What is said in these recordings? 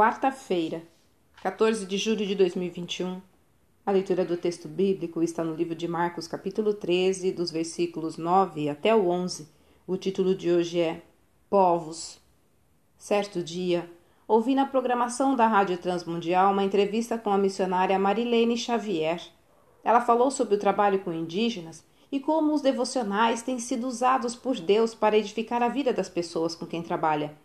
quarta-feira, 14 de julho de 2021. A leitura do texto bíblico está no livro de Marcos, capítulo 13, dos versículos 9 até o 11. O título de hoje é Povos. Certo dia, ouvi na programação da Rádio Transmundial uma entrevista com a missionária Marilene Xavier. Ela falou sobre o trabalho com indígenas e como os devocionais têm sido usados por Deus para edificar a vida das pessoas com quem trabalha.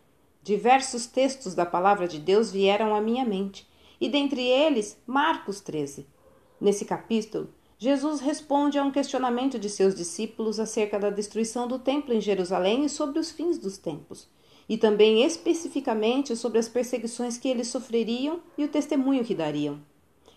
Diversos textos da palavra de Deus vieram à minha mente, e dentre eles, Marcos 13. Nesse capítulo, Jesus responde a um questionamento de seus discípulos acerca da destruição do templo em Jerusalém e sobre os fins dos tempos, e também especificamente sobre as perseguições que eles sofreriam e o testemunho que dariam.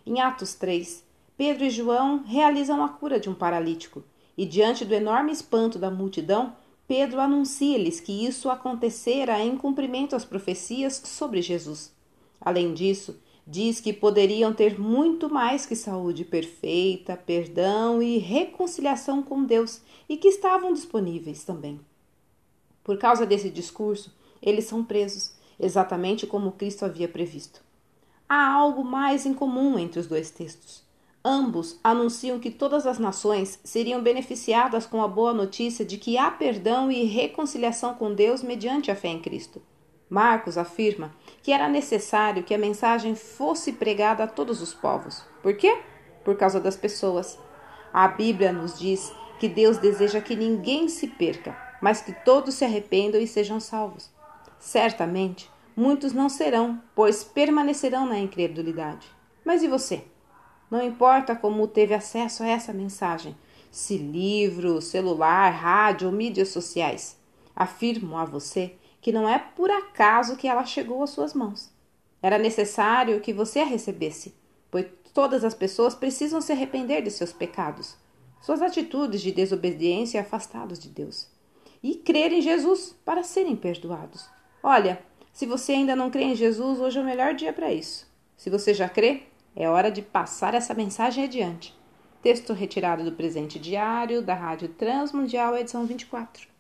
Em Atos 3, Pedro e João realizam a cura de um paralítico, e diante do enorme espanto da multidão, Pedro anuncia-lhes que isso acontecera em cumprimento às profecias sobre Jesus. Além disso, diz que poderiam ter muito mais que saúde perfeita, perdão e reconciliação com Deus e que estavam disponíveis também. Por causa desse discurso, eles são presos, exatamente como Cristo havia previsto. Há algo mais em comum entre os dois textos. Ambos anunciam que todas as nações seriam beneficiadas com a boa notícia de que há perdão e reconciliação com Deus mediante a fé em Cristo. Marcos afirma que era necessário que a mensagem fosse pregada a todos os povos. Por quê? Por causa das pessoas. A Bíblia nos diz que Deus deseja que ninguém se perca, mas que todos se arrependam e sejam salvos. Certamente, muitos não serão, pois permanecerão na incredulidade. Mas e você? Não importa como teve acesso a essa mensagem, se livro, celular, rádio ou mídias sociais. Afirmo a você que não é por acaso que ela chegou às suas mãos. Era necessário que você a recebesse, pois todas as pessoas precisam se arrepender de seus pecados, suas atitudes de desobediência afastados de Deus, e crer em Jesus para serem perdoados. Olha, se você ainda não crê em Jesus, hoje é o melhor dia para isso. Se você já crê, é hora de passar essa mensagem adiante. Texto retirado do presente diário da Rádio Transmundial, edição 24.